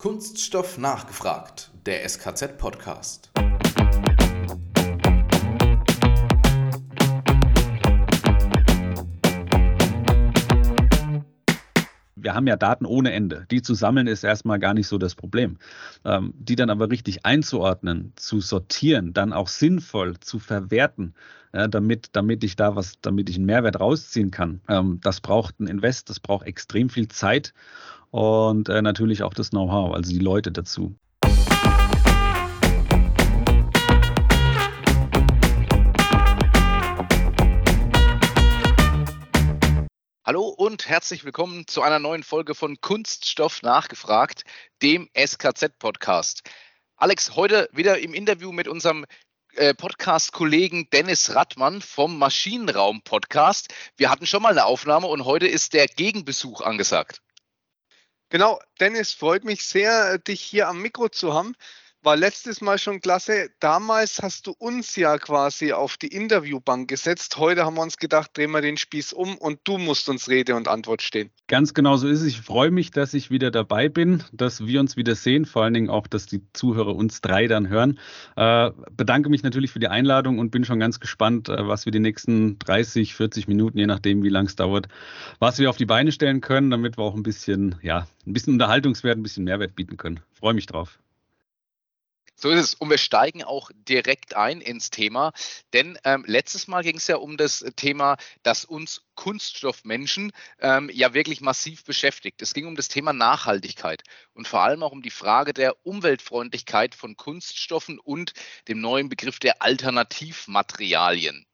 Kunststoff nachgefragt, der SKZ-Podcast. wir haben ja Daten ohne Ende. Die zu sammeln ist erstmal gar nicht so das Problem. Ähm, die dann aber richtig einzuordnen, zu sortieren, dann auch sinnvoll zu verwerten, ja, damit, damit ich da was, damit ich einen Mehrwert rausziehen kann. Ähm, das braucht ein Invest, das braucht extrem viel Zeit und äh, natürlich auch das Know-how, also die Leute dazu. Hallo und herzlich willkommen zu einer neuen Folge von Kunststoff nachgefragt, dem SKZ-Podcast. Alex, heute wieder im Interview mit unserem äh, Podcast-Kollegen Dennis Rattmann vom Maschinenraum-Podcast. Wir hatten schon mal eine Aufnahme und heute ist der Gegenbesuch angesagt. Genau, Dennis, freut mich sehr, dich hier am Mikro zu haben. War letztes Mal schon klasse. Damals hast du uns ja quasi auf die Interviewbank gesetzt. Heute haben wir uns gedacht, drehen wir den Spieß um und du musst uns Rede und Antwort stehen. Ganz genau so ist es. Ich freue mich, dass ich wieder dabei bin, dass wir uns wieder sehen, vor allen Dingen auch, dass die Zuhörer uns drei dann hören. Äh, bedanke mich natürlich für die Einladung und bin schon ganz gespannt, äh, was wir die nächsten 30, 40 Minuten, je nachdem, wie lang es dauert, was wir auf die Beine stellen können, damit wir auch ein bisschen, ja, ein bisschen Unterhaltungswert, ein bisschen Mehrwert bieten können. Freue mich drauf. So ist es. Und wir steigen auch direkt ein ins Thema, denn ähm, letztes Mal ging es ja um das Thema, das uns Kunststoffmenschen ähm, ja wirklich massiv beschäftigt. Es ging um das Thema Nachhaltigkeit und vor allem auch um die Frage der Umweltfreundlichkeit von Kunststoffen und dem neuen Begriff der Alternativmaterialien.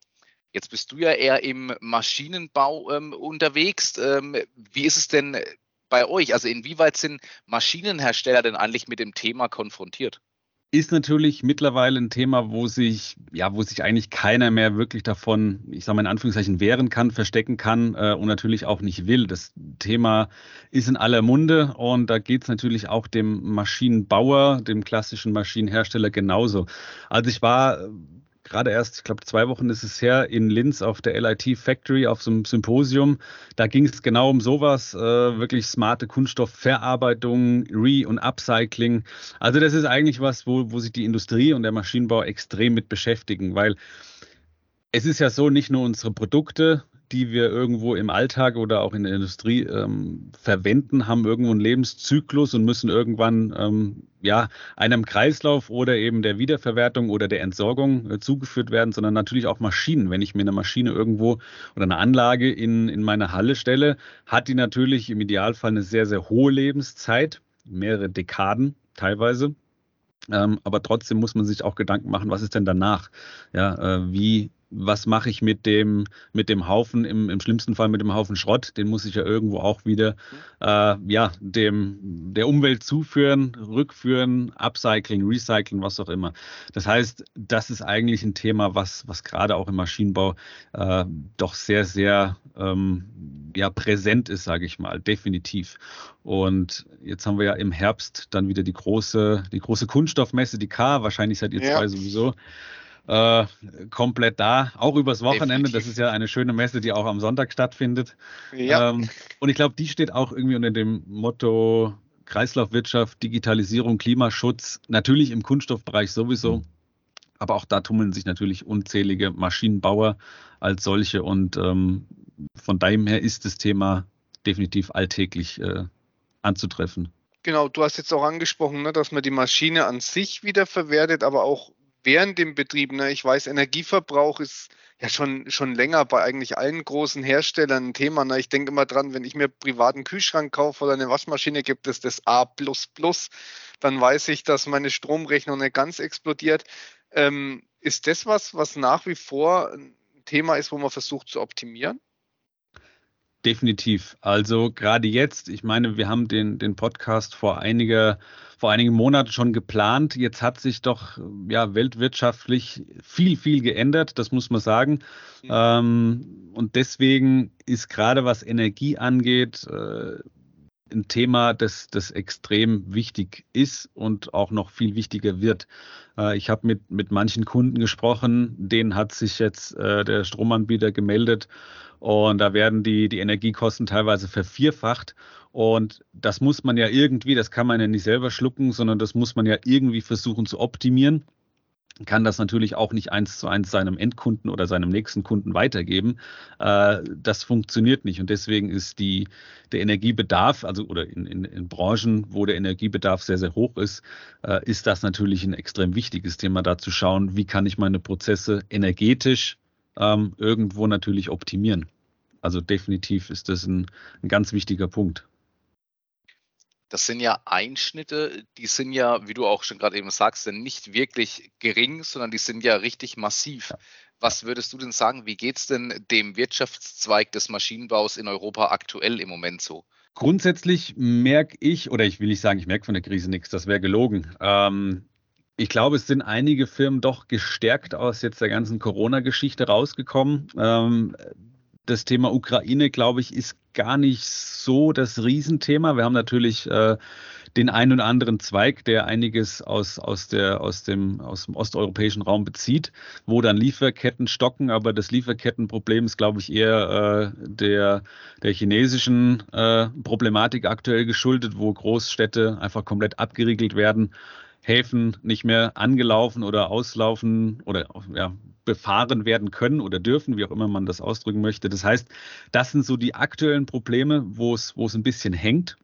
Jetzt bist du ja eher im Maschinenbau ähm, unterwegs. Ähm, wie ist es denn bei euch? Also inwieweit sind Maschinenhersteller denn eigentlich mit dem Thema konfrontiert? Ist natürlich mittlerweile ein Thema, wo sich, ja, wo sich eigentlich keiner mehr wirklich davon, ich sage mal in Anführungszeichen, wehren kann, verstecken kann äh, und natürlich auch nicht will. Das Thema ist in aller Munde und da geht es natürlich auch dem Maschinenbauer, dem klassischen Maschinenhersteller genauso. Also ich war gerade erst, ich glaube, zwei Wochen ist es her, in Linz auf der LIT Factory auf so einem Symposium. Da ging es genau um sowas, äh, wirklich smarte Kunststoffverarbeitung, Re- und Upcycling. Also das ist eigentlich was, wo, wo sich die Industrie und der Maschinenbau extrem mit beschäftigen, weil es ist ja so, nicht nur unsere Produkte die wir irgendwo im Alltag oder auch in der Industrie ähm, verwenden, haben irgendwo einen Lebenszyklus und müssen irgendwann ähm, ja einem Kreislauf oder eben der Wiederverwertung oder der Entsorgung äh, zugeführt werden, sondern natürlich auch Maschinen. Wenn ich mir eine Maschine irgendwo oder eine Anlage in, in meine Halle stelle, hat die natürlich im Idealfall eine sehr, sehr hohe Lebenszeit, mehrere Dekaden teilweise. Ähm, aber trotzdem muss man sich auch Gedanken machen, was ist denn danach? Ja, äh, wie was mache ich mit dem, mit dem Haufen, im, im schlimmsten Fall mit dem Haufen Schrott, den muss ich ja irgendwo auch wieder äh, ja, dem, der Umwelt zuführen, rückführen, Upcycling, Recycling, was auch immer. Das heißt, das ist eigentlich ein Thema, was, was gerade auch im Maschinenbau äh, doch sehr, sehr ähm, ja, präsent ist, sage ich mal, definitiv. Und jetzt haben wir ja im Herbst dann wieder die große, die große Kunststoffmesse, die K, wahrscheinlich seid ihr ja. zwei sowieso äh, komplett da, auch übers Wochenende. Definitiv. Das ist ja eine schöne Messe, die auch am Sonntag stattfindet. Ja. Ähm, und ich glaube, die steht auch irgendwie unter dem Motto Kreislaufwirtschaft, Digitalisierung, Klimaschutz, natürlich im Kunststoffbereich sowieso. Mhm. Aber auch da tummeln sich natürlich unzählige Maschinenbauer als solche. Und ähm, von daher her ist das Thema definitiv alltäglich äh, anzutreffen. Genau, du hast jetzt auch angesprochen, ne, dass man die Maschine an sich wiederverwertet, aber auch während dem Betrieb. Ne? Ich weiß, Energieverbrauch ist ja schon, schon länger bei eigentlich allen großen Herstellern ein Thema. Ne? Ich denke immer dran, wenn ich mir privaten Kühlschrank kaufe oder eine Waschmaschine, gibt es das A, dann weiß ich, dass meine Stromrechnung nicht ganz explodiert. Ähm, ist das was, was nach wie vor ein Thema ist, wo man versucht zu optimieren? Definitiv. Also gerade jetzt, ich meine, wir haben den, den Podcast vor einiger, vor einigen Monaten schon geplant. Jetzt hat sich doch ja weltwirtschaftlich viel, viel geändert, das muss man sagen. Mhm. Ähm, und deswegen ist gerade was Energie angeht, äh, ein Thema, das, das extrem wichtig ist und auch noch viel wichtiger wird. Äh, ich habe mit, mit manchen Kunden gesprochen, denen hat sich jetzt äh, der Stromanbieter gemeldet und da werden die, die Energiekosten teilweise vervierfacht. Und das muss man ja irgendwie, das kann man ja nicht selber schlucken, sondern das muss man ja irgendwie versuchen zu optimieren kann das natürlich auch nicht eins zu eins seinem Endkunden oder seinem nächsten Kunden weitergeben. Äh, das funktioniert nicht. Und deswegen ist die, der Energiebedarf, also oder in, in, in Branchen, wo der Energiebedarf sehr, sehr hoch ist, äh, ist das natürlich ein extrem wichtiges Thema, da zu schauen, wie kann ich meine Prozesse energetisch ähm, irgendwo natürlich optimieren. Also definitiv ist das ein, ein ganz wichtiger Punkt. Das sind ja Einschnitte, die sind ja, wie du auch schon gerade eben sagst, nicht wirklich gering, sondern die sind ja richtig massiv. Was würdest du denn sagen, wie geht es denn dem Wirtschaftszweig des Maschinenbaus in Europa aktuell im Moment so? Grundsätzlich merke ich, oder ich will nicht sagen, ich merke von der Krise nichts, das wäre gelogen. Ähm, ich glaube, es sind einige Firmen doch gestärkt aus jetzt der ganzen Corona-Geschichte rausgekommen. Ähm, das Thema Ukraine, glaube ich, ist gar nicht so das Riesenthema. Wir haben natürlich äh, den einen oder anderen Zweig, der einiges aus, aus, der, aus, dem, aus dem osteuropäischen Raum bezieht, wo dann Lieferketten stocken. Aber das Lieferkettenproblem ist, glaube ich, eher äh, der, der chinesischen äh, Problematik aktuell geschuldet, wo Großstädte einfach komplett abgeriegelt werden. Häfen nicht mehr angelaufen oder auslaufen oder ja, befahren werden können oder dürfen, wie auch immer man das ausdrücken möchte. Das heißt, das sind so die aktuellen Probleme, wo es, ein bisschen hängt.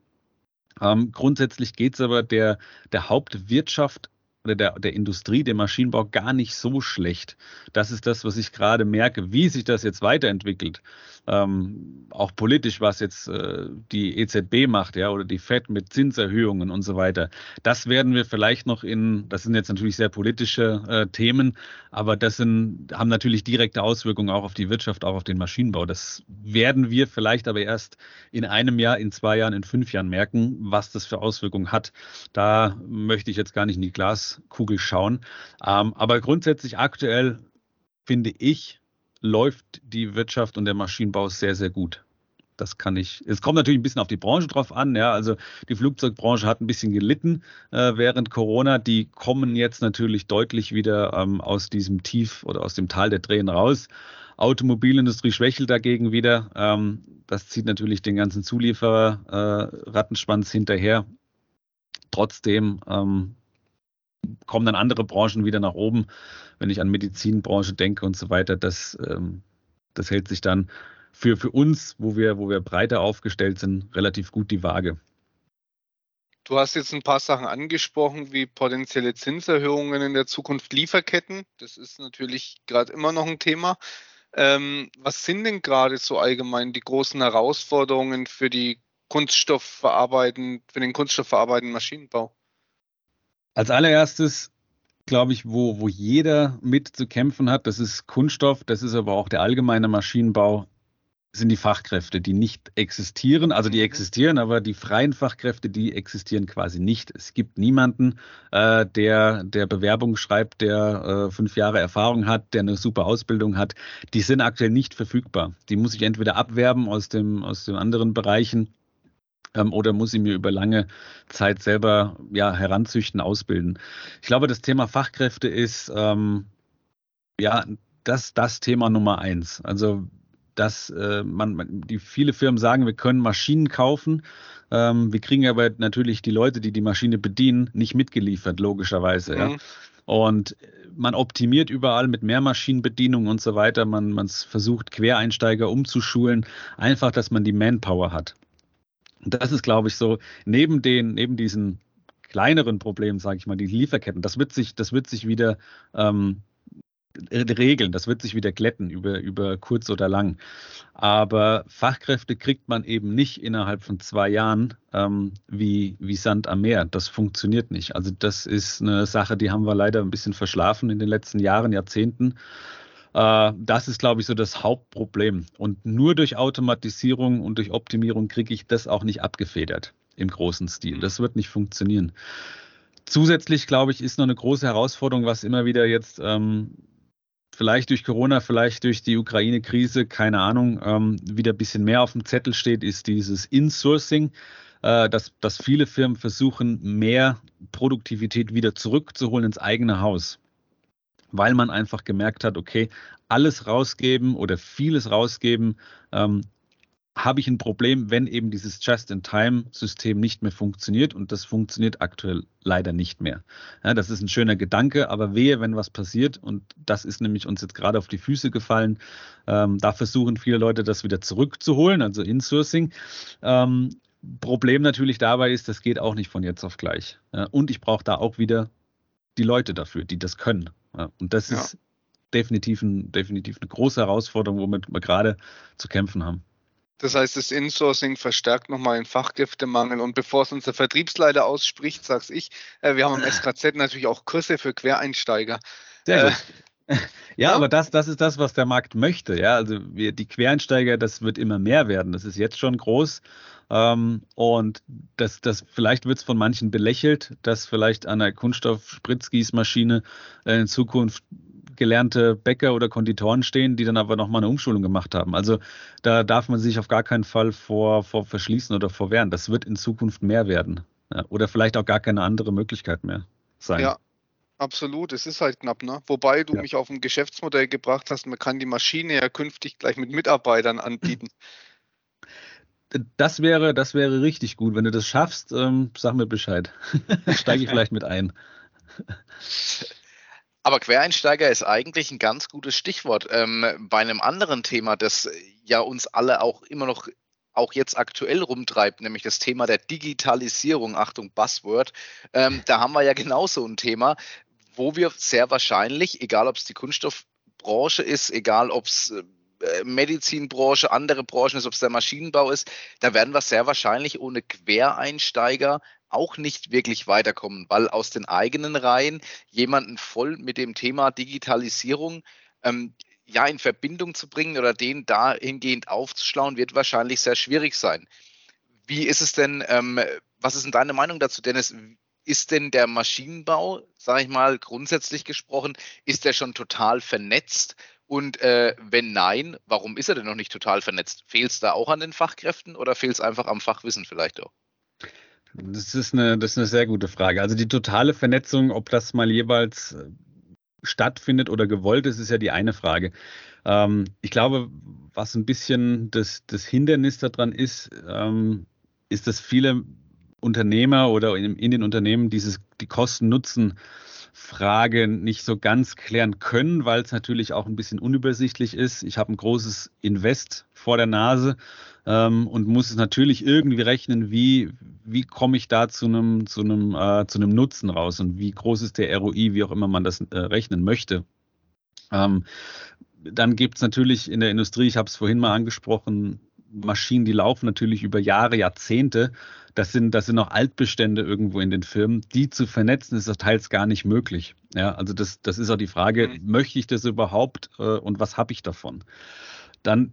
Ähm, grundsätzlich geht es aber der, der Hauptwirtschaft oder der, der Industrie, dem Maschinenbau gar nicht so schlecht. Das ist das, was ich gerade merke, wie sich das jetzt weiterentwickelt. Ähm, auch politisch, was jetzt äh, die EZB macht, ja, oder die FED mit Zinserhöhungen und so weiter. Das werden wir vielleicht noch in, das sind jetzt natürlich sehr politische äh, Themen, aber das sind, haben natürlich direkte Auswirkungen auch auf die Wirtschaft, auch auf den Maschinenbau. Das werden wir vielleicht aber erst in einem Jahr, in zwei Jahren, in fünf Jahren merken, was das für Auswirkungen hat. Da möchte ich jetzt gar nicht in die Glas Glaskugel schauen. Ähm, aber grundsätzlich aktuell finde ich, läuft die Wirtschaft und der Maschinenbau sehr, sehr gut. Das kann ich. Es kommt natürlich ein bisschen auf die Branche drauf an. Ja, also die Flugzeugbranche hat ein bisschen gelitten äh, während Corona. Die kommen jetzt natürlich deutlich wieder ähm, aus diesem Tief oder aus dem Tal der Tränen raus. Automobilindustrie schwächelt dagegen wieder. Ähm, das zieht natürlich den ganzen Zulieferer äh, hinterher. Trotzdem ähm, kommen dann andere Branchen wieder nach oben. Wenn ich an Medizinbranche denke und so weiter, das, ähm, das hält sich dann für, für uns, wo wir, wo wir breiter aufgestellt sind, relativ gut die Waage. Du hast jetzt ein paar Sachen angesprochen, wie potenzielle Zinserhöhungen in der Zukunft, Lieferketten. Das ist natürlich gerade immer noch ein Thema. Ähm, was sind denn gerade so allgemein die großen Herausforderungen für die Kunststoffverarbeiten, für den kunststoffverarbeitenden Maschinenbau? Als allererstes, glaube ich, wo, wo jeder mit zu kämpfen hat, das ist Kunststoff, das ist aber auch der allgemeine Maschinenbau, sind die Fachkräfte, die nicht existieren. Also die mhm. existieren, aber die freien Fachkräfte, die existieren quasi nicht. Es gibt niemanden, äh, der, der Bewerbung schreibt, der äh, fünf Jahre Erfahrung hat, der eine super Ausbildung hat. Die sind aktuell nicht verfügbar. Die muss ich entweder abwerben aus, dem, aus den anderen Bereichen oder muss ich mir über lange Zeit selber ja, heranzüchten, ausbilden? Ich glaube, das Thema Fachkräfte ist ähm, ja das, das Thema Nummer eins. Also dass äh, man, die viele Firmen sagen, wir können Maschinen kaufen. Ähm, wir kriegen aber natürlich die Leute, die die Maschine bedienen, nicht mitgeliefert, logischerweise. Mhm. Ja. Und man optimiert überall mit Mehrmaschinenbedienung und so weiter. Man, man versucht, Quereinsteiger umzuschulen, einfach, dass man die Manpower hat. Das ist, glaube ich, so, neben den, neben diesen kleineren Problemen, sage ich mal, die Lieferketten, das wird sich, das wird sich wieder ähm, regeln, das wird sich wieder glätten über, über kurz oder lang. Aber Fachkräfte kriegt man eben nicht innerhalb von zwei Jahren ähm, wie, wie Sand am Meer. Das funktioniert nicht. Also das ist eine Sache, die haben wir leider ein bisschen verschlafen in den letzten Jahren, Jahrzehnten. Äh, das ist, glaube ich, so das Hauptproblem. Und nur durch Automatisierung und durch Optimierung kriege ich das auch nicht abgefedert im großen Stil. Mhm. Das wird nicht funktionieren. Zusätzlich, glaube ich, ist noch eine große Herausforderung, was immer wieder jetzt ähm, vielleicht durch Corona, vielleicht durch die Ukraine-Krise, keine Ahnung, ähm, wieder ein bisschen mehr auf dem Zettel steht, ist dieses Insourcing. äh, dass, dass viele Firmen versuchen, mehr Produktivität wieder zurückzuholen ins eigene Haus. Weil man einfach gemerkt hat, okay, alles rausgeben oder vieles rausgeben ähm, habe ich ein Problem, wenn eben dieses Just-in-Time-System nicht mehr funktioniert und das funktioniert aktuell leider nicht mehr. Ja, das ist ein schöner Gedanke, aber wehe, wenn was passiert und das ist nämlich uns jetzt gerade auf die Füße gefallen. Ähm, da versuchen viele Leute das wieder zurückzuholen, also Insourcing. Ähm, Problem natürlich dabei ist, das geht auch nicht von jetzt auf gleich. Ja, und ich brauche da auch wieder die Leute dafür, die das können. Ja, und das ist definitiv, ein, definitiv eine große Herausforderung, womit wir gerade zu kämpfen haben. Das heißt, das Insourcing verstärkt nochmal den Fachkräftemangel. Und bevor es unser Vertriebsleiter ausspricht, sag's ich, äh, wir haben am SKZ natürlich auch Kurse für Quereinsteiger. Sehr gut. Äh, ja, ja, aber das, das ist das, was der Markt möchte. Ja, also wir, die Quereinsteiger, das wird immer mehr werden. Das ist jetzt schon groß. Ähm, und das, das, vielleicht wird es von manchen belächelt, dass vielleicht an der Kunststoff-Spritzgießmaschine äh, in Zukunft gelernte Bäcker oder Konditoren stehen, die dann aber nochmal eine Umschulung gemacht haben. Also da darf man sich auf gar keinen Fall vor, vor verschließen oder vorwehren. Das wird in Zukunft mehr werden. Ja, oder vielleicht auch gar keine andere Möglichkeit mehr sein. Ja, absolut. Es ist halt knapp, ne? Wobei du ja. mich auf ein Geschäftsmodell gebracht hast, man kann die Maschine ja künftig gleich mit Mitarbeitern anbieten. Das wäre, das wäre richtig gut. Wenn du das schaffst, ähm, sag mir Bescheid. Steige ich vielleicht mit ein. Aber Quereinsteiger ist eigentlich ein ganz gutes Stichwort. Ähm, bei einem anderen Thema, das ja uns alle auch immer noch auch jetzt aktuell rumtreibt, nämlich das Thema der Digitalisierung, Achtung, Buzzword, ähm, da haben wir ja genauso ein Thema, wo wir sehr wahrscheinlich, egal ob es die Kunststoffbranche ist, egal ob es äh, Medizinbranche, andere Branchen ist, ob es der Maschinenbau ist, da werden wir sehr wahrscheinlich ohne Quereinsteiger auch nicht wirklich weiterkommen, weil aus den eigenen Reihen jemanden voll mit dem Thema Digitalisierung ähm, ja in Verbindung zu bringen oder den dahingehend aufzuschlauen, wird wahrscheinlich sehr schwierig sein. Wie ist es denn, ähm, was ist denn deine Meinung dazu, Dennis? Ist denn der Maschinenbau, sage ich mal, grundsätzlich gesprochen, ist der schon total vernetzt? Und äh, wenn nein, warum ist er denn noch nicht total vernetzt? Fehlt es da auch an den Fachkräften oder fehlt es einfach am Fachwissen vielleicht auch? Das ist, eine, das ist eine sehr gute Frage. Also die totale Vernetzung, ob das mal jeweils äh, stattfindet oder gewollt ist, ist ja die eine Frage. Ähm, ich glaube, was ein bisschen das, das Hindernis daran ist, ähm, ist, dass viele Unternehmer oder in, in den Unternehmen dieses, die Kosten-Nutzen Frage nicht so ganz klären können, weil es natürlich auch ein bisschen unübersichtlich ist. Ich habe ein großes Invest vor der Nase ähm, und muss es natürlich irgendwie rechnen, wie, wie komme ich da zu einem, zu, einem, äh, zu einem Nutzen raus und wie groß ist der ROI, wie auch immer man das äh, rechnen möchte. Ähm, dann gibt es natürlich in der Industrie, ich habe es vorhin mal angesprochen, Maschinen, die laufen natürlich über Jahre, Jahrzehnte. Das sind, das sind auch Altbestände irgendwo in den Firmen. Die zu vernetzen, ist teils gar nicht möglich. Ja, also das, das ist auch die Frage, mhm. möchte ich das überhaupt äh, und was habe ich davon? Dann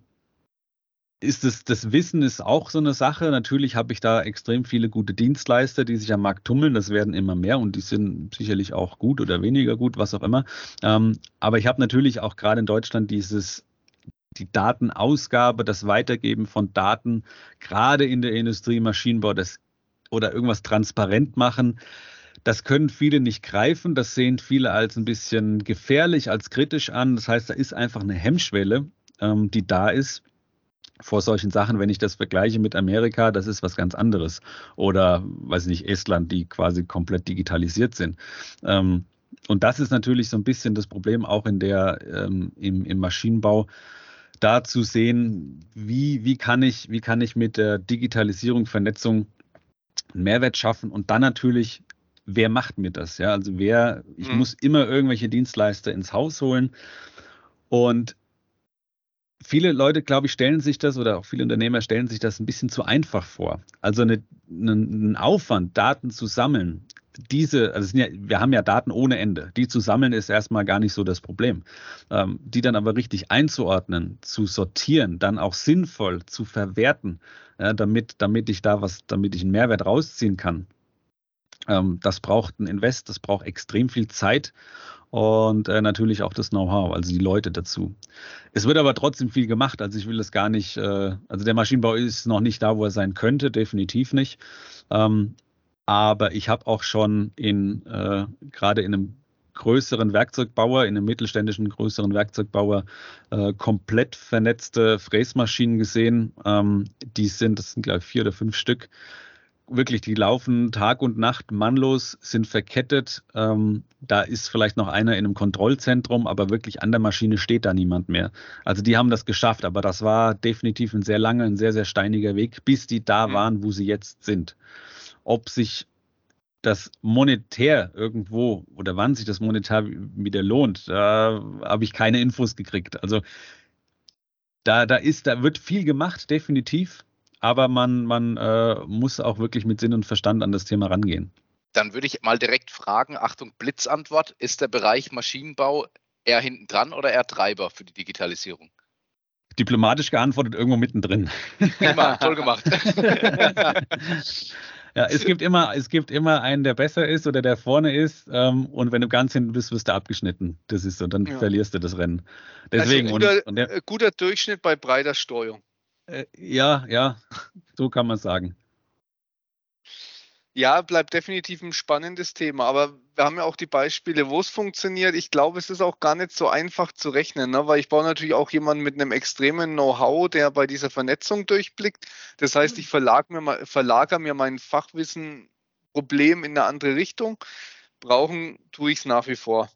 ist es, das Wissen ist auch so eine Sache. Natürlich habe ich da extrem viele gute Dienstleister, die sich am Markt tummeln. Das werden immer mehr und die sind sicherlich auch gut oder weniger gut, was auch immer. Ähm, aber ich habe natürlich auch gerade in Deutschland dieses die Datenausgabe, das Weitergeben von Daten, gerade in der Industrie, Maschinenbau, das oder irgendwas transparent machen. Das können viele nicht greifen. Das sehen viele als ein bisschen gefährlich, als kritisch an. Das heißt, da ist einfach eine Hemmschwelle, ähm, die da ist vor solchen Sachen, wenn ich das vergleiche mit Amerika, das ist was ganz anderes. Oder, weiß ich nicht, Estland, die quasi komplett digitalisiert sind. Ähm, und das ist natürlich so ein bisschen das Problem auch in der, ähm, im, im Maschinenbau, da zu sehen, wie, wie, kann ich, wie kann ich mit der Digitalisierung, Vernetzung einen Mehrwert schaffen und dann natürlich, wer macht mir das? Ja, also wer, ich mhm. muss immer irgendwelche Dienstleister ins Haus holen und viele Leute, glaube ich, stellen sich das oder auch viele Unternehmer stellen sich das ein bisschen zu einfach vor. Also eine, einen Aufwand, Daten zu sammeln, diese, also ja, wir haben ja Daten ohne Ende. Die zu sammeln ist erstmal gar nicht so das Problem. Ähm, die dann aber richtig einzuordnen, zu sortieren, dann auch sinnvoll zu verwerten, ja, damit, damit ich da was, damit ich einen Mehrwert rausziehen kann. Ähm, das braucht ein Invest, das braucht extrem viel Zeit und äh, natürlich auch das Know-how, also die Leute dazu. Es wird aber trotzdem viel gemacht, also ich will das gar nicht, äh, also der Maschinenbau ist noch nicht da, wo er sein könnte, definitiv nicht. Ähm, aber ich habe auch schon in äh, gerade in einem größeren Werkzeugbauer, in einem mittelständischen größeren Werkzeugbauer äh, komplett vernetzte Fräsmaschinen gesehen. Ähm, die sind, das sind glaube ich vier oder fünf Stück. Wirklich, die laufen Tag und Nacht mannlos, sind verkettet. Ähm, da ist vielleicht noch einer in einem Kontrollzentrum, aber wirklich an der Maschine steht da niemand mehr. Also die haben das geschafft, aber das war definitiv ein sehr langer, ein sehr, sehr steiniger Weg, bis die da mhm. waren, wo sie jetzt sind. Ob sich das monetär irgendwo oder wann sich das monetär wieder lohnt, da habe ich keine Infos gekriegt. Also da, da ist, da wird viel gemacht, definitiv, aber man, man äh, muss auch wirklich mit Sinn und Verstand an das Thema rangehen. Dann würde ich mal direkt fragen, Achtung, Blitzantwort, ist der Bereich Maschinenbau eher hinten dran oder eher Treiber für die Digitalisierung? Diplomatisch geantwortet, irgendwo mittendrin. Prima, toll gemacht. Ja, es gibt immer, es gibt immer einen, der besser ist oder der vorne ist. Ähm, und wenn du ganz hinten bist, wirst du abgeschnitten. Das ist so, dann ja. verlierst du das Rennen. Deswegen. Also guter, und, und der, äh, guter Durchschnitt bei breiter Steuerung. Äh, ja, ja, so kann man sagen ja, bleibt definitiv ein spannendes Thema. Aber wir haben ja auch die Beispiele, wo es funktioniert. Ich glaube, es ist auch gar nicht so einfach zu rechnen, ne? weil ich baue natürlich auch jemanden mit einem extremen Know-how, der bei dieser Vernetzung durchblickt. Das heißt, mhm. ich verlagere mir, verlagere mir mein Fachwissen Problem in eine andere Richtung. Brauchen tue ich es nach wie vor.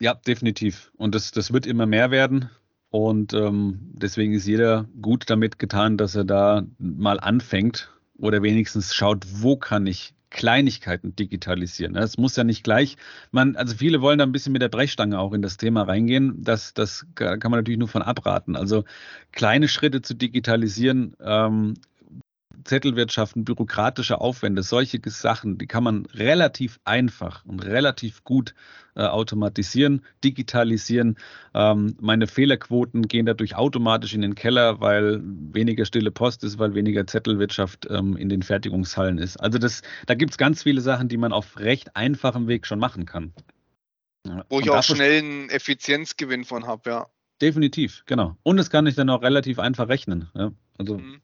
Ja, definitiv. Und das, das wird immer mehr werden. Und ähm, deswegen ist jeder gut damit getan, dass er da mal anfängt oder wenigstens schaut, wo kann ich Kleinigkeiten digitalisieren. Es muss ja nicht gleich, man, also viele wollen da ein bisschen mit der Brechstange auch in das Thema reingehen. Das, das kann man natürlich nur von abraten. Also kleine Schritte zu digitalisieren, ähm, Zettelwirtschaften, bürokratische Aufwände, solche Sachen, die kann man relativ einfach und relativ gut äh, automatisieren, digitalisieren. Ähm, meine Fehlerquoten gehen dadurch automatisch in den Keller, weil weniger stille Post ist, weil weniger Zettelwirtschaft ähm, in den Fertigungshallen ist. Also das, da gibt es ganz viele Sachen, die man auf recht einfachem Weg schon machen kann. Wo ich auch schnell einen Effizienzgewinn von habe, ja. Definitiv, genau. Und das kann ich dann auch relativ einfach rechnen. Ja. Also mhm.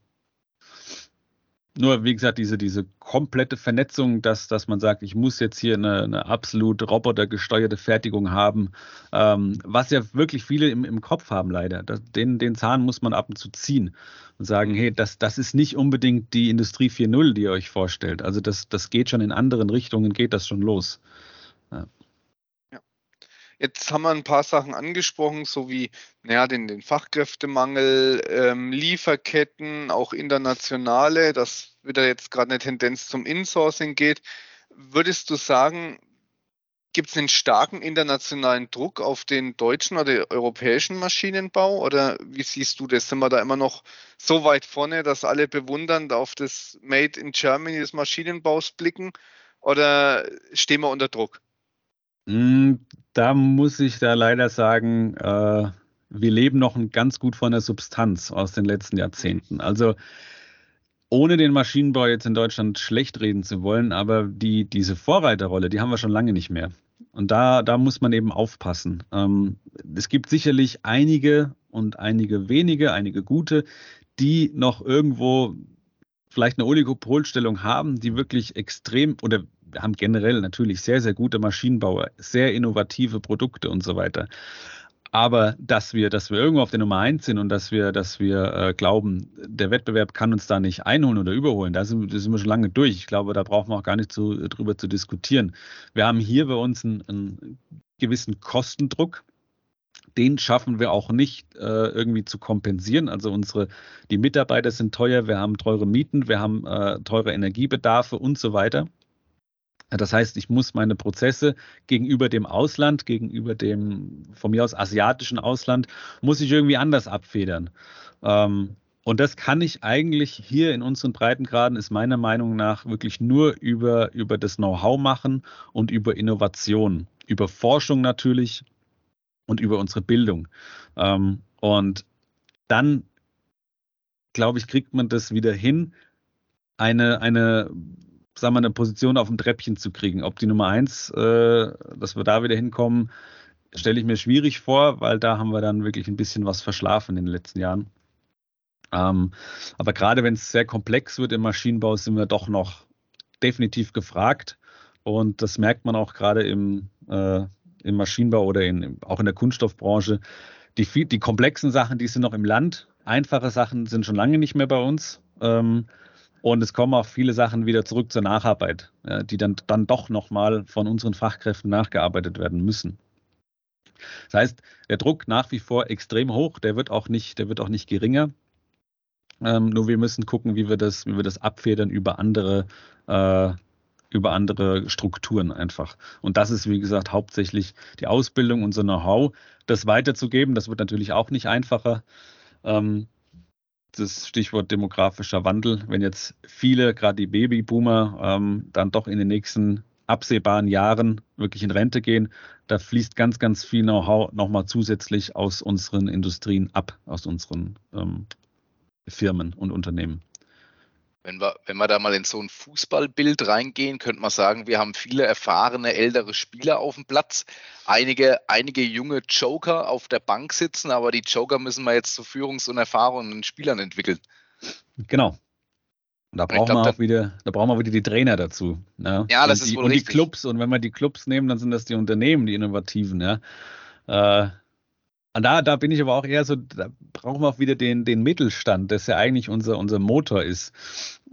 Nur, wie gesagt, diese, diese komplette Vernetzung, dass, dass man sagt, ich muss jetzt hier eine, eine absolut robotergesteuerte Fertigung haben, ähm, was ja wirklich viele im, im Kopf haben, leider. Das, den, den Zahn muss man ab und zu ziehen und sagen, hey, das, das ist nicht unbedingt die Industrie 4.0, die ihr euch vorstellt. Also das, das geht schon in anderen Richtungen, geht das schon los. Ja. Jetzt haben wir ein paar Sachen angesprochen, so wie naja, den, den Fachkräftemangel, ähm, Lieferketten, auch internationale, dass wieder jetzt gerade eine Tendenz zum Insourcing geht. Würdest du sagen, gibt es einen starken internationalen Druck auf den deutschen oder europäischen Maschinenbau? Oder wie siehst du das? Sind wir da immer noch so weit vorne, dass alle bewundernd auf das Made in Germany des Maschinenbaus blicken? Oder stehen wir unter Druck? Hm, da muss ich da leider sagen, äh, wir leben noch ganz gut von der Substanz aus den letzten Jahrzehnten. Also ohne den Maschinenbau jetzt in Deutschland schlecht reden zu wollen, aber die, diese Vorreiterrolle, die haben wir schon lange nicht mehr. Und da, da muss man eben aufpassen. Ähm, es gibt sicherlich einige und einige wenige, einige gute, die noch irgendwo vielleicht eine Oligopolstellung haben, die wirklich extrem oder haben generell natürlich sehr, sehr gute Maschinenbauer, sehr innovative Produkte und so weiter. Aber dass wir, dass wir irgendwo auf der Nummer eins sind und dass wir, dass wir äh, glauben, der Wettbewerb kann uns da nicht einholen oder überholen, da sind, sind wir schon lange durch. Ich glaube, da brauchen wir auch gar nicht zu, drüber zu diskutieren. Wir haben hier bei uns einen, einen gewissen Kostendruck. Den schaffen wir auch nicht äh, irgendwie zu kompensieren. Also unsere, die Mitarbeiter sind teuer, wir haben teure Mieten, wir haben äh, teure Energiebedarfe und so weiter. Das heißt, ich muss meine Prozesse gegenüber dem Ausland, gegenüber dem von mir aus asiatischen Ausland, muss ich irgendwie anders abfedern. Ähm, und das kann ich eigentlich hier in unseren Breitengraden, ist meiner Meinung nach wirklich nur über, über das Know-how machen und über Innovation, über Forschung natürlich und über unsere Bildung. Ähm, und dann, glaube ich, kriegt man das wieder hin, eine, eine sagen wir, eine Position auf dem Treppchen zu kriegen. Ob die Nummer eins, äh, dass wir da wieder hinkommen, stelle ich mir schwierig vor, weil da haben wir dann wirklich ein bisschen was verschlafen in den letzten Jahren. Ähm, aber gerade wenn es sehr komplex wird im Maschinenbau, sind wir doch noch definitiv gefragt. Und das merkt man auch gerade im, äh, im Maschinenbau oder in, auch in der Kunststoffbranche. Die, die komplexen Sachen, die sind noch im Land. Einfache Sachen sind schon lange nicht mehr bei uns. Ähm, und es kommen auch viele Sachen wieder zurück zur Nacharbeit, die dann, dann doch nochmal von unseren Fachkräften nachgearbeitet werden müssen. Das heißt, der Druck nach wie vor extrem hoch, der wird auch nicht, der wird auch nicht geringer. Ähm, nur wir müssen gucken, wie wir das, wie wir das abfedern über andere, äh, über andere Strukturen einfach. Und das ist, wie gesagt, hauptsächlich die Ausbildung, unser Know-how, das weiterzugeben. Das wird natürlich auch nicht einfacher. Ähm, das Stichwort demografischer Wandel, wenn jetzt viele, gerade die Babyboomer, ähm, dann doch in den nächsten absehbaren Jahren wirklich in Rente gehen, da fließt ganz, ganz viel Know-how nochmal zusätzlich aus unseren Industrien ab, aus unseren ähm, Firmen und Unternehmen. Wenn wir, wenn wir da mal in so ein Fußballbild reingehen, könnte man sagen, wir haben viele erfahrene ältere Spieler auf dem Platz, einige, einige junge Joker auf der Bank sitzen, aber die Joker müssen wir jetzt zu Führungs- und erfahrenen Spielern entwickeln. Genau. Und da brauchen wir auch wieder, da brauchen wir wieder die Trainer dazu. Ne? Ja, das und ist die, wohl Und richtig. die Clubs, und wenn wir die Clubs nehmen, dann sind das die Unternehmen, die Innovativen, ja. Äh, da, da bin ich aber auch eher so, da brauchen wir auch wieder den, den Mittelstand, das ja eigentlich unser, unser Motor ist.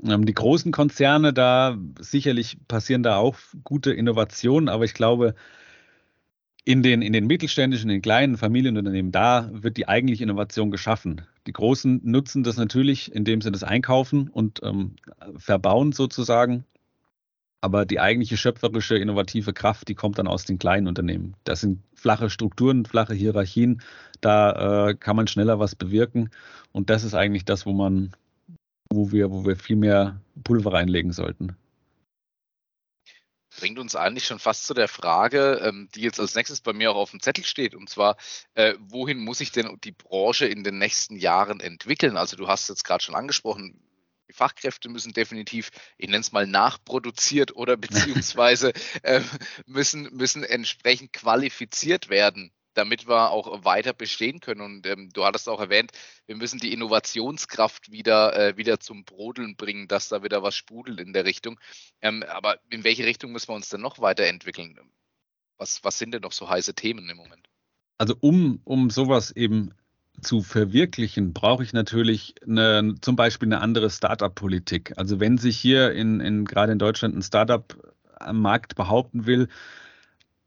Ähm, die großen Konzerne, da sicherlich passieren da auch gute Innovationen, aber ich glaube, in den, in den mittelständischen, in den kleinen Familienunternehmen, da wird die eigentliche Innovation geschaffen. Die Großen nutzen das natürlich, indem sie das einkaufen und ähm, verbauen sozusagen. Aber die eigentliche schöpferische, innovative Kraft, die kommt dann aus den kleinen Unternehmen. Das sind flache Strukturen, flache Hierarchien. Da äh, kann man schneller was bewirken. Und das ist eigentlich das, wo man, wo wir, wo wir viel mehr Pulver reinlegen sollten. Bringt uns eigentlich schon fast zu der Frage, ähm, die jetzt als nächstes bei mir auch auf dem Zettel steht, und zwar, äh, wohin muss sich denn die Branche in den nächsten Jahren entwickeln? Also du hast jetzt gerade schon angesprochen, die Fachkräfte müssen definitiv, ich nenne es mal, nachproduziert oder beziehungsweise äh, müssen, müssen entsprechend qualifiziert werden, damit wir auch weiter bestehen können. Und ähm, du hattest auch erwähnt, wir müssen die Innovationskraft wieder, äh, wieder zum Brodeln bringen, dass da wieder was sprudelt in der Richtung. Ähm, aber in welche Richtung müssen wir uns denn noch weiterentwickeln? Was, was sind denn noch so heiße Themen im Moment? Also um, um sowas eben zu verwirklichen, brauche ich natürlich eine, zum Beispiel eine andere Startup-Politik. Also wenn sich hier in, in gerade in Deutschland ein Startup am Markt behaupten will,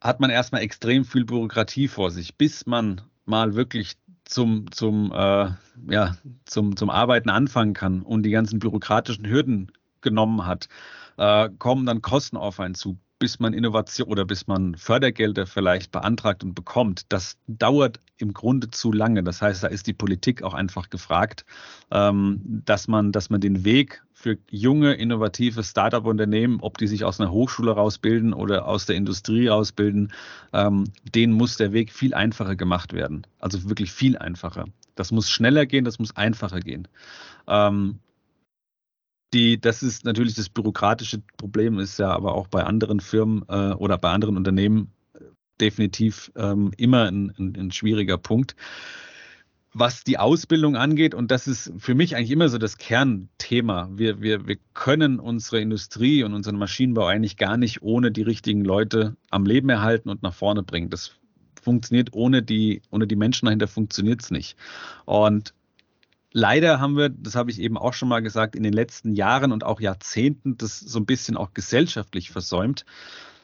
hat man erstmal extrem viel Bürokratie vor sich, bis man mal wirklich zum, zum, äh, ja, zum, zum Arbeiten anfangen kann und die ganzen bürokratischen Hürden genommen hat, äh, kommen dann Kosten auf einen zu bis man Innovation oder bis man Fördergelder vielleicht beantragt und bekommt, das dauert im Grunde zu lange. Das heißt, da ist die Politik auch einfach gefragt, ähm, dass man, dass man den Weg für junge, innovative Startup-Unternehmen, ob die sich aus einer Hochschule rausbilden oder aus der Industrie rausbilden, ähm, denen muss der Weg viel einfacher gemacht werden. Also wirklich viel einfacher. Das muss schneller gehen, das muss einfacher gehen. Ähm, die, das ist natürlich das bürokratische Problem, ist ja aber auch bei anderen Firmen äh, oder bei anderen Unternehmen äh, definitiv ähm, immer ein, ein, ein, schwieriger Punkt. Was die Ausbildung angeht, und das ist für mich eigentlich immer so das Kernthema, wir, wir, wir können unsere Industrie und unseren Maschinenbau eigentlich gar nicht ohne die richtigen Leute am Leben erhalten und nach vorne bringen. Das funktioniert ohne die, ohne die Menschen dahinter funktioniert es nicht. Und leider haben wir, das habe ich eben auch schon mal gesagt, in den letzten Jahren und auch Jahrzehnten das so ein bisschen auch gesellschaftlich versäumt.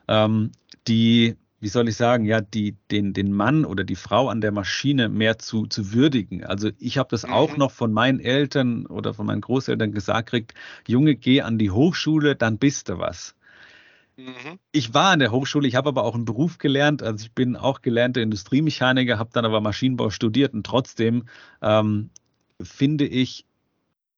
Ähm, die, wie soll ich sagen, ja, die, den, den Mann oder die Frau an der Maschine mehr zu, zu würdigen. Also ich habe das mhm. auch noch von meinen Eltern oder von meinen Großeltern gesagt kriegt, Junge, geh an die Hochschule, dann bist du was. Mhm. Ich war an der Hochschule, ich habe aber auch einen Beruf gelernt. Also ich bin auch gelernter Industriemechaniker, habe dann aber Maschinenbau studiert und trotzdem ähm, finde ich,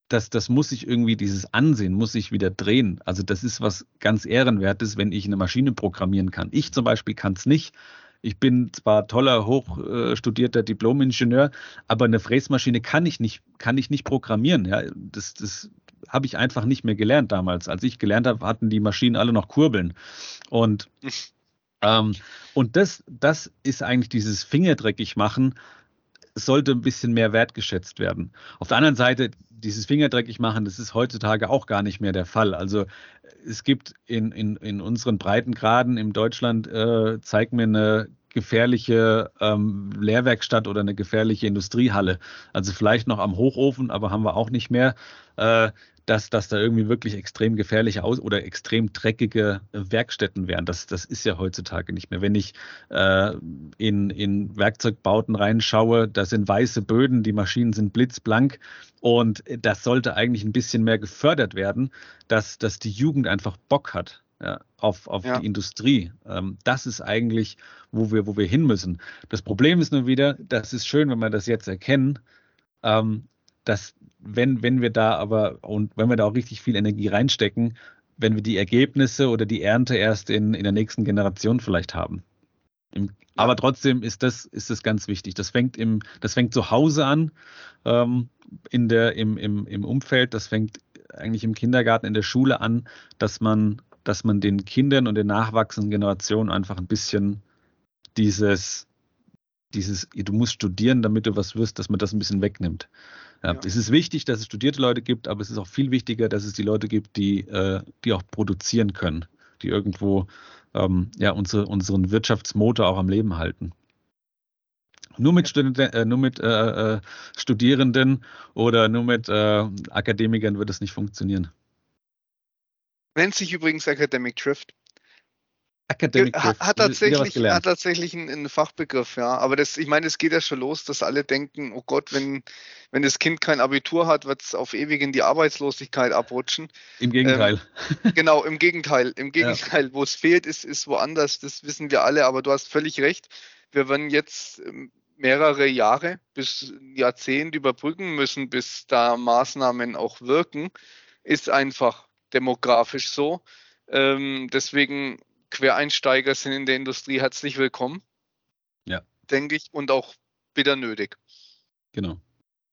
dass das muss sich irgendwie, dieses Ansehen muss sich wieder drehen. Also das ist was ganz Ehrenwertes, wenn ich eine Maschine programmieren kann. Ich zum Beispiel kann es nicht. Ich bin zwar toller, hochstudierter Diplom-Ingenieur, aber eine Fräsmaschine kann ich nicht, kann ich nicht programmieren. Ja, das, das habe ich einfach nicht mehr gelernt damals. Als ich gelernt habe, hatten die Maschinen alle noch Kurbeln. Und, ähm, und das, das ist eigentlich dieses Fingerdreckig machen, sollte ein bisschen mehr wertgeschätzt werden. Auf der anderen Seite, dieses Fingerdreckig machen, das ist heutzutage auch gar nicht mehr der Fall. Also es gibt in, in, in unseren Breitengraden in Deutschland, äh, zeigt mir eine gefährliche ähm, Lehrwerkstatt oder eine gefährliche Industriehalle. Also vielleicht noch am Hochofen, aber haben wir auch nicht mehr. Äh, dass, dass da irgendwie wirklich extrem gefährliche aus oder extrem dreckige Werkstätten wären. Das, das ist ja heutzutage nicht mehr. Wenn ich äh, in, in Werkzeugbauten reinschaue, da sind weiße Böden, die Maschinen sind blitzblank und das sollte eigentlich ein bisschen mehr gefördert werden, dass, dass die Jugend einfach Bock hat. Ja, auf, auf ja. die Industrie. Ähm, das ist eigentlich, wo wir, wo wir hin müssen. Das Problem ist nur wieder, das ist schön, wenn wir das jetzt erkennen, ähm, dass wenn, wenn wir da aber und wenn wir da auch richtig viel Energie reinstecken, wenn wir die Ergebnisse oder die Ernte erst in, in der nächsten Generation vielleicht haben. Im, aber trotzdem ist das, ist das ganz wichtig. Das fängt, im, das fängt zu Hause an, ähm, in der, im, im, im Umfeld, das fängt eigentlich im Kindergarten, in der Schule an, dass man, dass man den Kindern und den nachwachsenden Generationen einfach ein bisschen dieses, dieses, du musst studieren, damit du was wirst, dass man das ein bisschen wegnimmt. Ja. Es ist wichtig, dass es studierte Leute gibt, aber es ist auch viel wichtiger, dass es die Leute gibt, die, äh, die auch produzieren können, die irgendwo ähm, ja, unsere, unseren Wirtschaftsmotor auch am Leben halten. Nur mit, Studenten, äh, nur mit äh, äh, Studierenden oder nur mit äh, Akademikern wird es nicht funktionieren. Nennt sich übrigens Academic Drift. Academic hat, hat tatsächlich, hat tatsächlich einen, einen, Fachbegriff, ja. Aber das, ich meine, es geht ja schon los, dass alle denken, oh Gott, wenn, wenn das Kind kein Abitur hat, wird es auf ewig in die Arbeitslosigkeit abrutschen. Im Gegenteil. Ähm, genau, im Gegenteil. Im Gegenteil, ja. wo es fehlt, ist, ist woanders. Das wissen wir alle, aber du hast völlig recht. Wir werden jetzt ähm, mehrere Jahre bis Jahrzehnte überbrücken müssen, bis da Maßnahmen auch wirken. Ist einfach demografisch so. Ähm, deswegen Quereinsteiger sind in der Industrie herzlich willkommen. Ja. Denke ich. Und auch wieder nötig. Genau.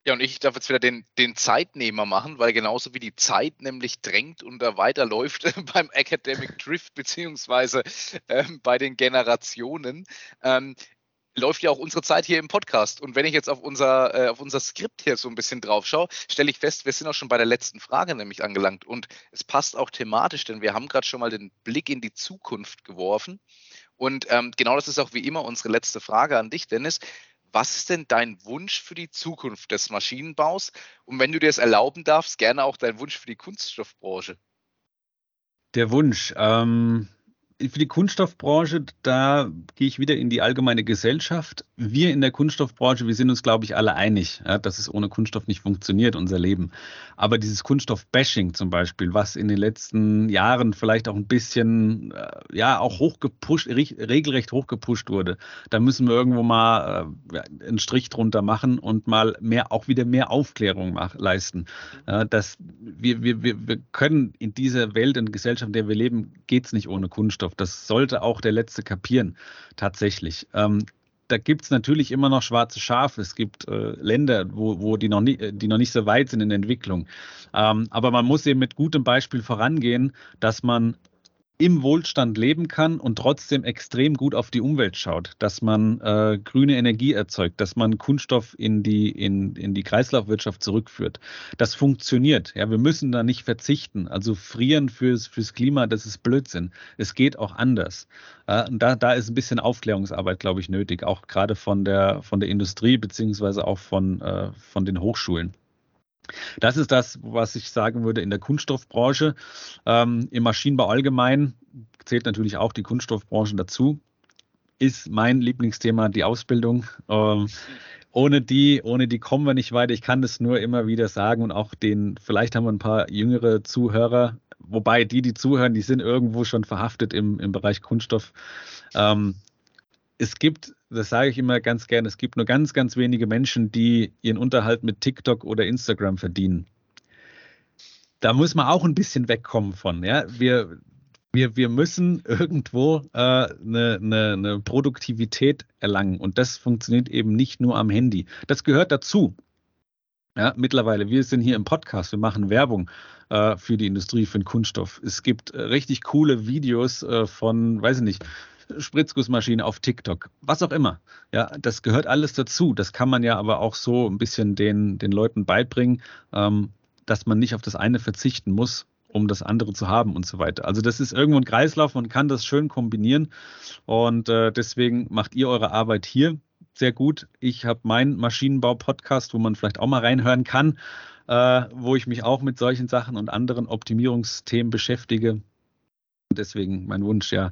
Ja, und ich darf jetzt wieder den, den Zeitnehmer machen, weil genauso wie die Zeit nämlich drängt und da weiterläuft beim Academic Drift beziehungsweise ähm, bei den Generationen, ähm, läuft ja auch unsere Zeit hier im Podcast. Und wenn ich jetzt auf unser, äh, auf unser Skript hier so ein bisschen drauf schaue, stelle ich fest, wir sind auch schon bei der letzten Frage nämlich angelangt. Und es passt auch thematisch, denn wir haben gerade schon mal den Blick in die Zukunft geworfen. Und ähm, genau das ist auch wie immer unsere letzte Frage an dich, Dennis. Was ist denn dein Wunsch für die Zukunft des Maschinenbaus? Und wenn du dir es erlauben darfst, gerne auch dein Wunsch für die Kunststoffbranche. Der Wunsch. Ähm, für die Kunststoffbranche, da gehe ich wieder in die allgemeine Gesellschaft. Wir in der Kunststoffbranche, wir sind uns, glaube ich, alle einig, ja, dass es ohne Kunststoff nicht funktioniert, unser Leben. Aber dieses Kunststoff-Bashing zum Beispiel, was in den letzten Jahren vielleicht auch ein bisschen, äh, ja, auch hochgepusht, regelrecht hochgepusht wurde, da müssen wir irgendwo mal äh, einen Strich drunter machen und mal mehr, auch wieder mehr Aufklärung mach, leisten. Ja, dass wir, wir, wir, können in dieser Welt, der Gesellschaft, in der wir leben, geht es nicht ohne Kunststoff. Kunststoff. Das sollte auch der Letzte kapieren, tatsächlich. Ähm, da gibt es natürlich immer noch schwarze Schafe. Es gibt äh, Länder, wo, wo die, noch nie, die noch nicht so weit sind in der Entwicklung. Ähm, aber man muss eben mit gutem Beispiel vorangehen, dass man im Wohlstand leben kann und trotzdem extrem gut auf die Umwelt schaut, dass man äh, grüne Energie erzeugt, dass man Kunststoff in die, in, in die Kreislaufwirtschaft zurückführt. Das funktioniert. Ja, wir müssen da nicht verzichten. Also frieren fürs, fürs Klima, das ist Blödsinn. Es geht auch anders. Äh, da, da ist ein bisschen Aufklärungsarbeit, glaube ich, nötig, auch gerade von der, von der Industrie beziehungsweise auch von, äh, von den Hochschulen. Das ist das, was ich sagen würde in der Kunststoffbranche. Ähm, Im Maschinenbau allgemein zählt natürlich auch die Kunststoffbranche dazu. Ist mein Lieblingsthema die Ausbildung. Ähm, ohne die, ohne die kommen wir nicht weiter. Ich kann das nur immer wieder sagen und auch den, vielleicht haben wir ein paar jüngere Zuhörer, wobei die, die zuhören, die sind irgendwo schon verhaftet im, im Bereich Kunststoff. Ähm, es gibt, das sage ich immer ganz gerne, es gibt nur ganz, ganz wenige Menschen, die ihren Unterhalt mit TikTok oder Instagram verdienen. Da muss man auch ein bisschen wegkommen von. Ja? Wir, wir, wir müssen irgendwo äh, eine, eine, eine Produktivität erlangen. Und das funktioniert eben nicht nur am Handy. Das gehört dazu. Ja, mittlerweile, wir sind hier im Podcast, wir machen Werbung. äh, für die Industrie, für den Kunststoff. Es gibt äh, richtig coole Videos äh, von, weiß ich nicht, Spritzgussmaschine auf TikTok, was auch immer. Ja, das gehört alles dazu. Das kann man ja aber auch so ein bisschen den, den Leuten beibringen, ähm, dass man nicht auf das eine verzichten muss, um das andere zu haben und so weiter. Also das ist irgendwo ein Kreislauf, man kann das schön kombinieren und äh, deswegen macht ihr eure Arbeit hier sehr gut. Ich habe meinen Maschinenbau-Podcast, wo man vielleicht auch mal reinhören kann, äh, wo ich mich auch mit solchen Sachen und anderen Optimierungsthemen beschäftige. Deswegen mein Wunsch, ja,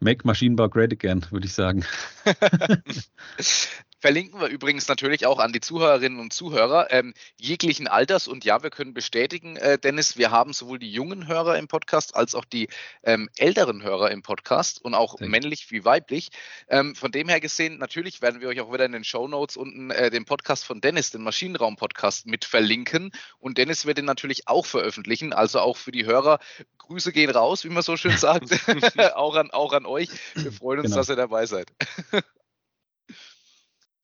make Maschinenbau great again, würde ich sagen. Verlinken wir übrigens natürlich auch an die Zuhörerinnen und Zuhörer ähm, jeglichen Alters. Und ja, wir können bestätigen, äh, Dennis, wir haben sowohl die jungen Hörer im Podcast als auch die ähm, älteren Hörer im Podcast und auch Sehr männlich wie weiblich. Ähm, von dem her gesehen, natürlich werden wir euch auch wieder in den Show Notes unten äh, den Podcast von Dennis, den Maschinenraum-Podcast, mit verlinken. Und Dennis wird den natürlich auch veröffentlichen. Also auch für die Hörer, Grüße gehen raus, wie man so schön sagt. auch, an, auch an euch. Wir freuen uns, genau. dass ihr dabei seid.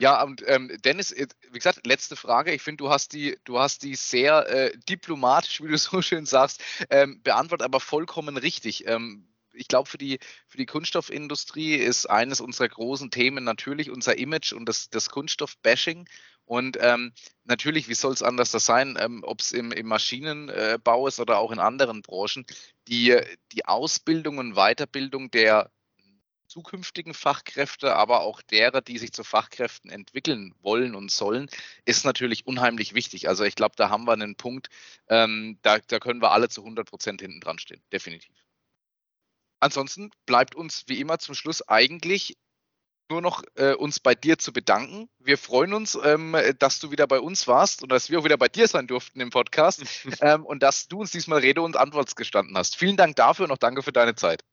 Ja, und ähm, Dennis, äh, wie gesagt, letzte Frage. Ich finde, du hast die, du hast die sehr äh, diplomatisch, wie du so schön sagst, ähm, beantwortet, aber vollkommen richtig. Ähm, ich glaube, für die, für die Kunststoffindustrie ist eines unserer großen Themen natürlich unser Image und das, das Kunststoff-Bashing. Und ähm, natürlich, wie soll es anders das sein, ähm, ob es im, im Maschinenbau ist oder auch in anderen Branchen, die, die Ausbildung und Weiterbildung der zukünftigen Fachkräfte, aber auch derer, die sich zu Fachkräften entwickeln wollen und sollen, ist natürlich unheimlich wichtig. Also ich glaube, da haben wir einen Punkt, ähm, da, da können wir alle zu 100 Prozent hinten dran stehen, definitiv. Ansonsten bleibt uns wie immer zum Schluss eigentlich nur noch äh, uns bei dir zu bedanken. Wir freuen uns, ähm, dass du wieder bei uns warst und dass wir auch wieder bei dir sein durften im Podcast ähm, und dass du uns diesmal Rede und Antwort gestanden hast. Vielen Dank dafür und auch danke für deine Zeit.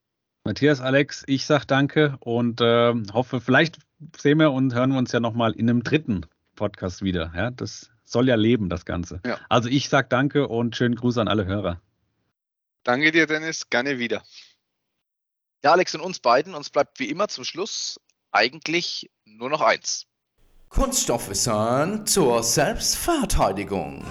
Matthias, Alex, ich sage danke und äh, hoffe, vielleicht sehen wir und hören wir uns ja nochmal in einem dritten Podcast wieder. Ja, das soll ja leben, das Ganze. Ja. Also ich sage danke und schönen Gruß an alle Hörer. Danke dir, Dennis. Gerne wieder. Ja, Alex und uns beiden, uns bleibt wie immer zum Schluss eigentlich nur noch eins. Kunststoffwissern zur Selbstverteidigung.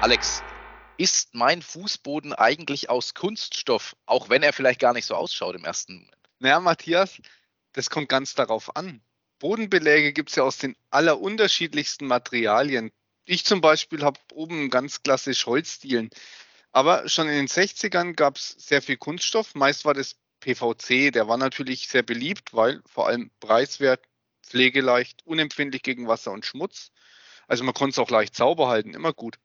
Alex, ist mein Fußboden eigentlich aus Kunststoff, auch wenn er vielleicht gar nicht so ausschaut im ersten Moment? Naja, Matthias, das kommt ganz darauf an. Bodenbeläge gibt es ja aus den allerunterschiedlichsten Materialien. Ich zum Beispiel habe oben ganz klassisch Holzdielen. Aber schon in den 60ern gab es sehr viel Kunststoff. Meist war das PVC. Der war natürlich sehr beliebt, weil vor allem preiswert, pflegeleicht, unempfindlich gegen Wasser und Schmutz. Also man konnte es auch leicht sauber halten, immer gut.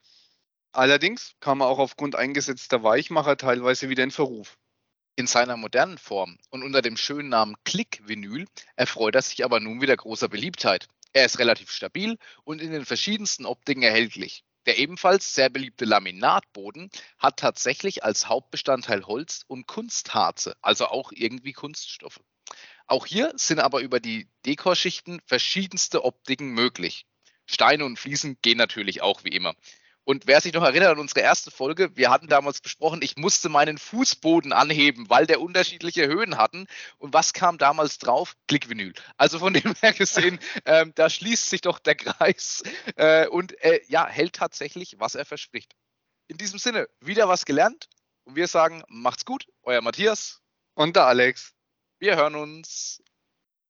Allerdings kam er auch aufgrund eingesetzter Weichmacher teilweise wieder in Verruf. In seiner modernen Form und unter dem schönen Namen Click-Vinyl erfreut er sich aber nun wieder großer Beliebtheit. Er ist relativ stabil und in den verschiedensten Optiken erhältlich. Der ebenfalls sehr beliebte Laminatboden hat tatsächlich als Hauptbestandteil Holz und Kunstharze, also auch irgendwie Kunststoffe. Auch hier sind aber über die Dekorschichten verschiedenste Optiken möglich. Steine und Fliesen gehen natürlich auch wie immer. Und wer sich noch erinnert an unsere erste Folge, wir hatten damals besprochen, ich musste meinen Fußboden anheben, weil der unterschiedliche Höhen hatten. Und was kam damals drauf? Klickvinyl. Also von dem her gesehen, ähm, da schließt sich doch der Kreis äh, und äh, ja, hält tatsächlich, was er verspricht. In diesem Sinne, wieder was gelernt. Und wir sagen, macht's gut, euer Matthias. Und der Alex. Wir hören uns.